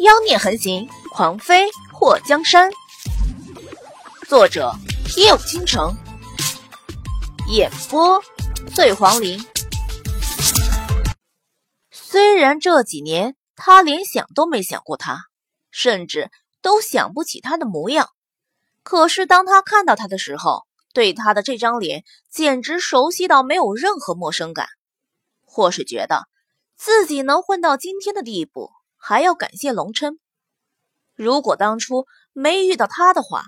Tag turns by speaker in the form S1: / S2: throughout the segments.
S1: 妖孽横行，狂妃破江山。作者：夜舞倾城，演播：醉黄林。虽然这几年他连想都没想过他，甚至都想不起他的模样，可是当他看到他的时候，对他的这张脸简直熟悉到没有任何陌生感，或是觉得自己能混到今天的地步。还要感谢龙琛。如果当初没遇到他的话，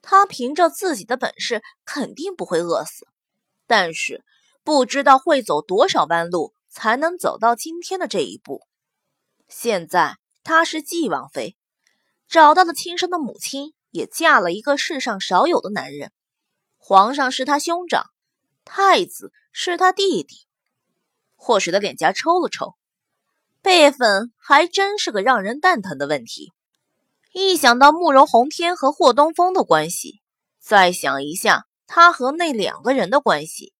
S1: 他凭着自己的本事肯定不会饿死。但是不知道会走多少弯路才能走到今天的这一步。现在他是继王妃，找到了亲生的母亲，也嫁了一个世上少有的男人。皇上是他兄长，太子是他弟弟。霍水的脸颊抽了抽。辈分还真是个让人蛋疼的问题。一想到慕容宏天和霍东风的关系，再想一下他和那两个人的关系，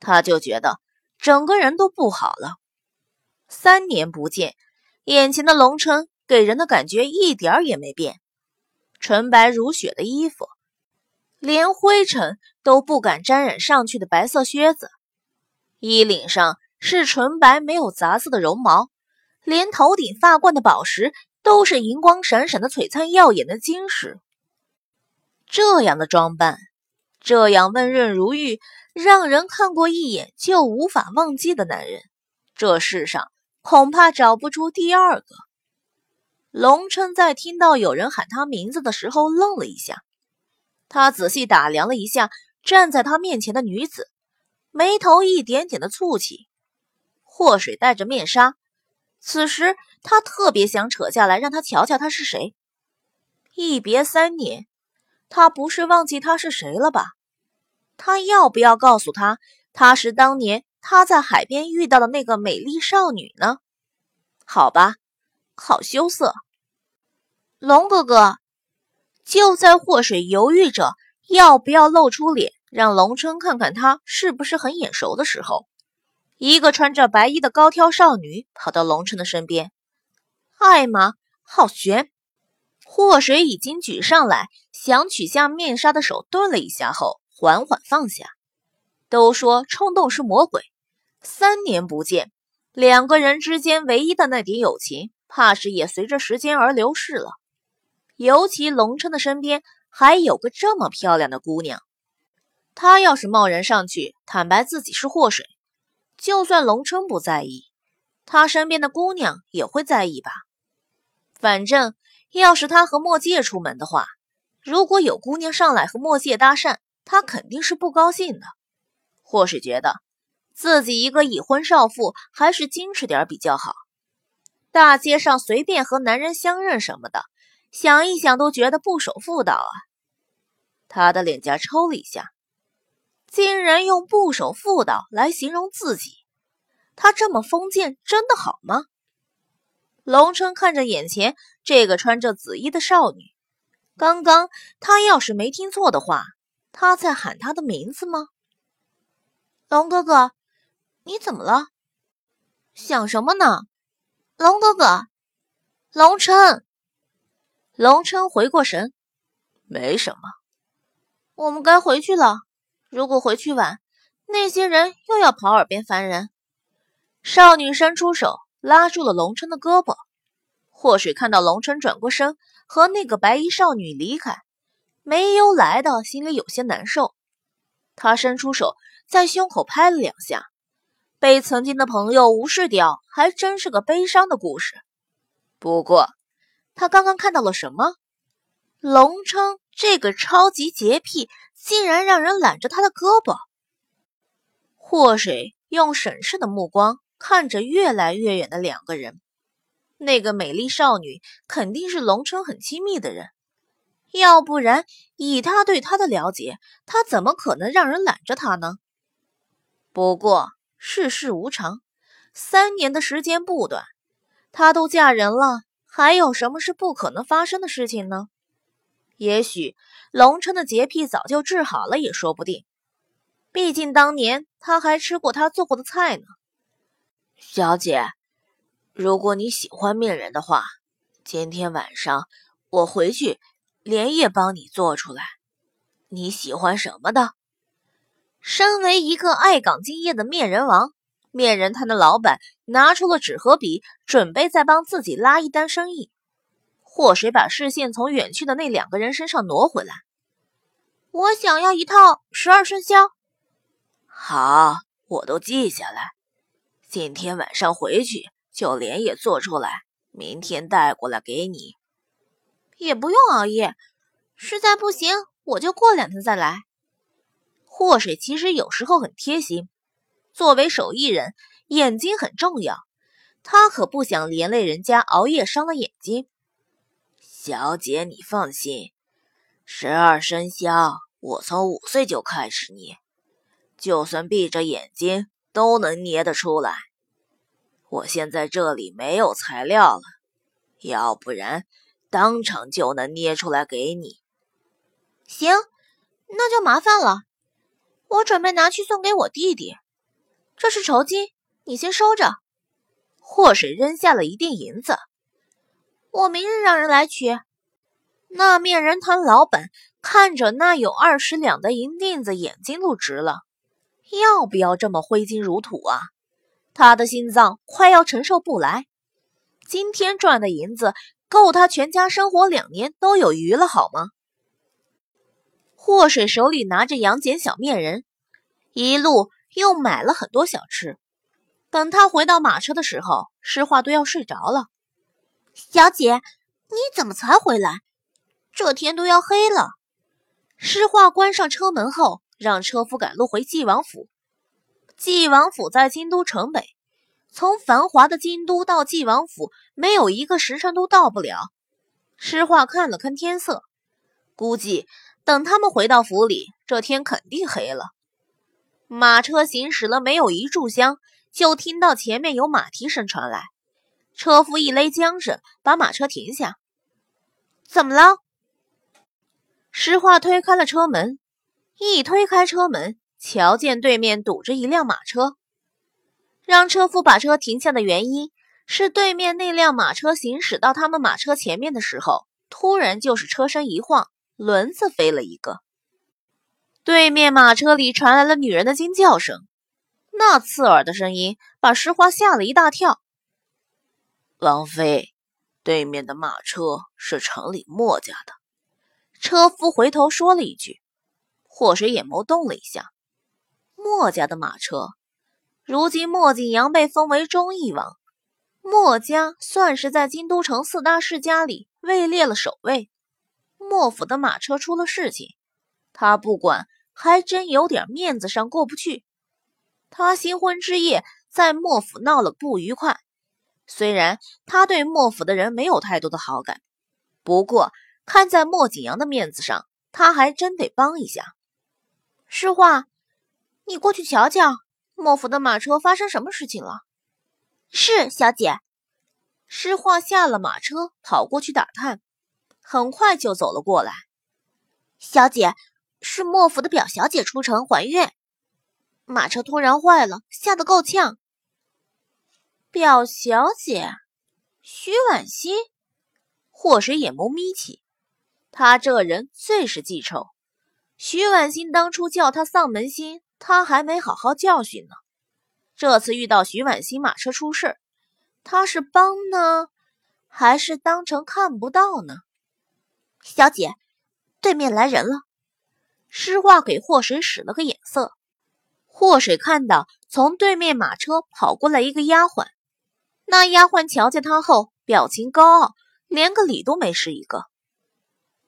S1: 他就觉得整个人都不好了。三年不见，眼前的龙琛给人的感觉一点也没变，纯白如雪的衣服，连灰尘都不敢沾染上去的白色靴子，衣领上是纯白没有杂色的绒毛。连头顶发冠的宝石都是银光闪闪的、璀璨耀眼的晶石。这样的装扮，这样温润如玉，让人看过一眼就无法忘记的男人，这世上恐怕找不出第二个。龙琛在听到有人喊他名字的时候愣了一下，他仔细打量了一下站在他面前的女子，眉头一点点的蹙起。祸水戴着面纱。此时，他特别想扯下来让他瞧瞧他是谁。一别三年，他不是忘记他是谁了吧？他要不要告诉他，他是当年他在海边遇到的那个美丽少女呢？好吧，好羞涩。龙哥哥，就在祸水犹豫着要不要露出脸，让龙春看看他是不是很眼熟的时候。一个穿着白衣的高挑少女跑到龙琛的身边，艾玛，好悬！祸水已经举上来想取下面纱的手顿了一下后，缓缓放下。都说冲动是魔鬼，三年不见，两个人之间唯一的那点友情，怕是也随着时间而流逝了。尤其龙琛的身边还有个这么漂亮的姑娘，他要是贸然上去坦白自己是祸水。就算龙琛不在意，他身边的姑娘也会在意吧。反正要是他和墨界出门的话，如果有姑娘上来和墨界搭讪，他肯定是不高兴的，或是觉得自己一个已婚少妇还是矜持点比较好。大街上随便和男人相认什么的，想一想都觉得不守妇道啊。他的脸颊抽了一下。竟然用不守妇道来形容自己，他这么封建，真的好吗？龙琛看着眼前这个穿着紫衣的少女，刚刚他要是没听错的话，他在喊她的名字吗？龙哥哥，你怎么了？想什么呢？龙哥哥，龙琛，龙琛回过神，
S2: 没什么，
S1: 我们该回去了。如果回去晚，那些人又要跑耳边烦人。少女伸出手拉住了龙琛的胳膊。祸水看到龙琛转过身和那个白衣少女离开，没由来的心里有些难受。他伸出手在胸口拍了两下，被曾经的朋友无视掉，还真是个悲伤的故事。不过，他刚刚看到了什么？龙称这个超级洁癖。竟然让人揽着他的胳膊。祸水用审视的目光看着越来越远的两个人。那个美丽少女肯定是龙称很亲密的人，要不然以他对她的了解，他怎么可能让人揽着她呢？不过世事无常，三年的时间不短，她都嫁人了，还有什么是不可能发生的事情呢？也许龙琛的洁癖早就治好了，也说不定。毕竟当年他还吃过他做过的菜呢。
S2: 小姐，如果你喜欢面人的话，
S1: 今天晚上我回去连夜帮你做出来。你喜欢什么的？身为一个爱岗敬业的面人王，面人摊的老板拿出了纸和笔，准备再帮自己拉一单生意。祸水把视线从远去的那两个人身上挪回来。我想要一套十二生肖。好，我都记下来。今天晚上回去就连夜做出来，明天带过来给你。也不用熬夜，实在不行我就过两天再来。祸水其实有时候很贴心，作为手艺人，眼睛很重要，他可不想连累人家熬夜伤了眼睛。小姐，你放心，十二生肖我从五岁就开始捏，就算闭着眼睛都能捏得出来。我现在这里没有材料了，要不然当场就能捏出来给你。行，那就麻烦了。我准备拿去送给我弟弟，这是酬金，你先收着。祸水扔下了一锭银子，我明日让人来取。那面人摊老板看着那有二十两的银锭子，眼睛都直了。要不要这么挥金如土啊？他的心脏快要承受不来。今天赚的银子够他全家生活两年都有余了，好吗？祸水手里拿着杨戬小面人，一路又买了很多小吃。等他回到马车的时候，诗画都要睡着了。小姐，你怎么才回来？这天都要黑了。诗画关上车门后，让车夫赶路回纪王府。纪王府在京都城北，从繁华的京都到纪王府，没有一个时辰都到不了。诗画看了看天色，估计。等他们回到府里，这天肯定黑了。马车行驶了没有一炷香，就听到前面有马蹄声传来。车夫一勒缰绳，把马车停下。怎么了？石化推开了车门，一推开车门，瞧见对面堵着一辆马车。让车夫把车停下的原因是，对面那辆马车行驶到他们马车前面的时候，突然就是车身一晃。轮子飞了一个，对面马车里传来了女人的惊叫声，那刺耳的声音把石花吓了一大跳。王妃，对面的马车是城里墨家的。车夫回头说了一句，祸水眼眸动了一下。墨家的马车，如今墨景阳被封为忠义王，墨家算是在京都城四大世家里位列了首位。莫府的马车出了事情，他不管，还真有点面子上过不去。他新婚之夜在莫府闹了不愉快，虽然他对莫府的人没有太多的好感，不过看在莫景阳的面子上，他还真得帮一下。诗画，你过去瞧瞧，莫府的马车发生什么事情了？是小姐。诗画下了马车，跑过去打探。很快就走了过来，小姐，是莫府的表小姐出城还愿，马车突然坏了，吓得够呛。表小姐，徐婉欣，祸水眼眸眯起，他这人最是记仇。徐婉欣当初叫他丧门星，他还没好好教训呢。这次遇到徐婉欣马车出事，他是帮呢，还是当成看不到呢？小姐，对面来人了。诗画给祸水使了个眼色，祸水看到从对面马车跑过来一个丫鬟，那丫鬟瞧见他后，表情高傲，连个礼都没施一个。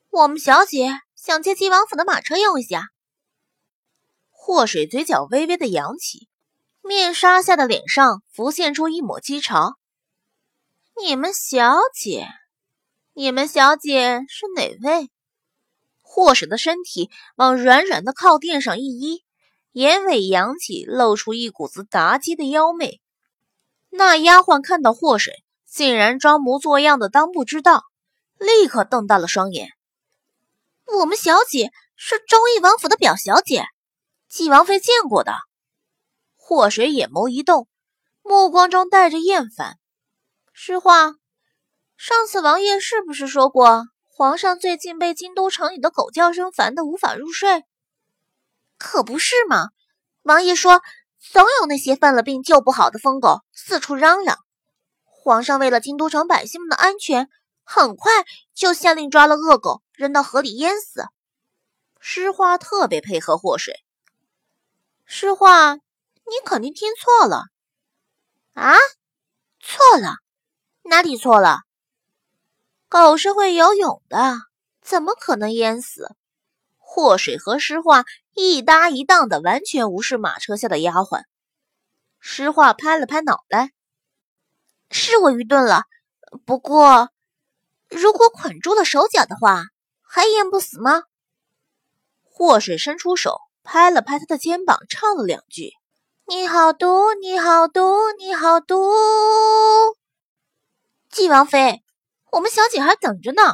S1: 我们小姐想借纪王府的马车用一下。祸水嘴角微微的扬起，面纱下的脸上浮现出一抹讥嘲。你们小姐。你们小姐是哪位？祸水的身体往软软的靠垫上一依，眼尾扬起，露出一股子妲己的妖媚。那丫鬟看到祸水，竟然装模作样的当不知道，立刻瞪大了双眼。我们小姐是忠义王府的表小姐，纪王妃见过的。祸水眼眸一动，目光中带着厌烦。实话。上次王爷是不是说过，皇上最近被京都城里的狗叫声烦得无法入睡？可不是嘛！王爷说，总有那些犯了病救不好的疯狗四处嚷嚷。皇上为了京都城百姓们的安全，很快就下令抓了恶狗，扔到河里淹死。诗画特别配合祸水。诗画，你肯定听错了啊！错了，哪里错了？狗是会游泳的，怎么可能淹死？祸水和诗画一搭一档的，完全无视马车下的丫鬟。诗画拍了拍脑袋。是我愚钝了，不过，如果捆住了手脚的话，还淹不死吗？祸水伸出手，拍了拍他的肩膀，唱了两句：“你好毒，你好毒，你好毒。”纪王妃，我们小姐还等着呢。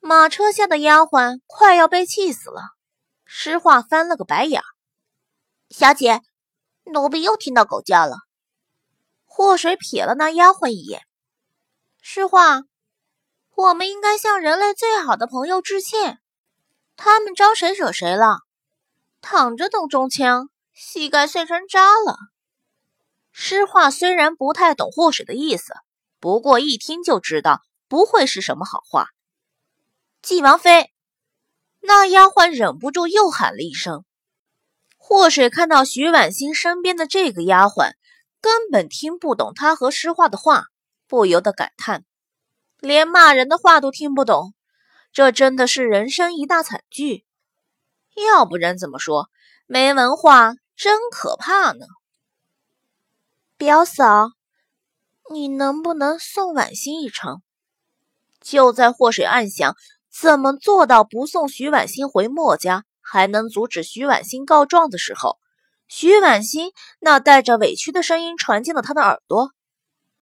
S1: 马车下的丫鬟快要被气死了。诗画翻了个白眼：“小姐，奴婢又听到狗叫了。”祸水瞥了那丫鬟一眼，诗画，我们应该向人类最好的朋友致歉。他们招谁惹谁了？躺着等中枪，膝盖碎成渣了。诗画虽然不太懂祸水的意思，不过一听就知道不会是什么好话。纪王妃，那丫鬟忍不住又喊了一声。祸水看到徐婉欣身边的这个丫鬟。根本听不懂他和诗画的话，不由得感叹：连骂人的话都听不懂，这真的是人生一大惨剧。要不然怎么说没文化真可怕呢？表嫂，你能不能送婉欣一程？就在祸水暗想怎么做到不送徐婉欣回墨家，还能阻止徐婉欣告状的时候。徐婉欣那带着委屈的声音传进了他的耳朵：“